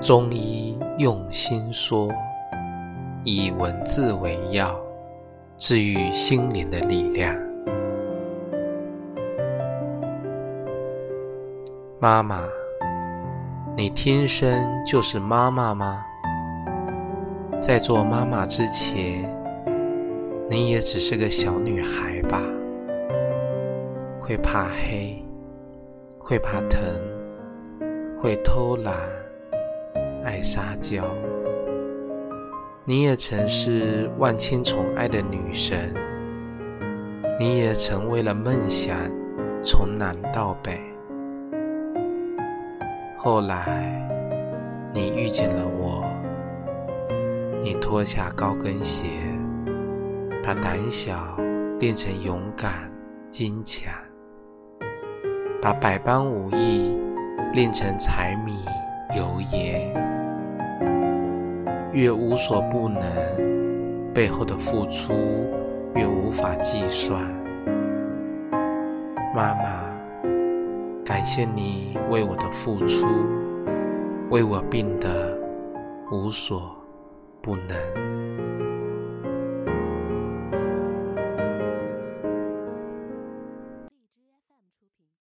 中医用心说，以文字为药，治愈心灵的力量。妈妈，你天生就是妈妈吗？在做妈妈之前，你也只是个小女孩吧？会怕黑，会怕疼，会偷懒，撒娇。你也曾是万千宠爱的女神，你也曾为了梦想从南到北。后来，你遇见了我，你脱下高跟鞋，把胆小练成勇敢坚强。把百般武艺练成柴米油盐，越无所不能，背后的付出越无法计算。妈妈，感谢你为我的付出，为我病得无所不能。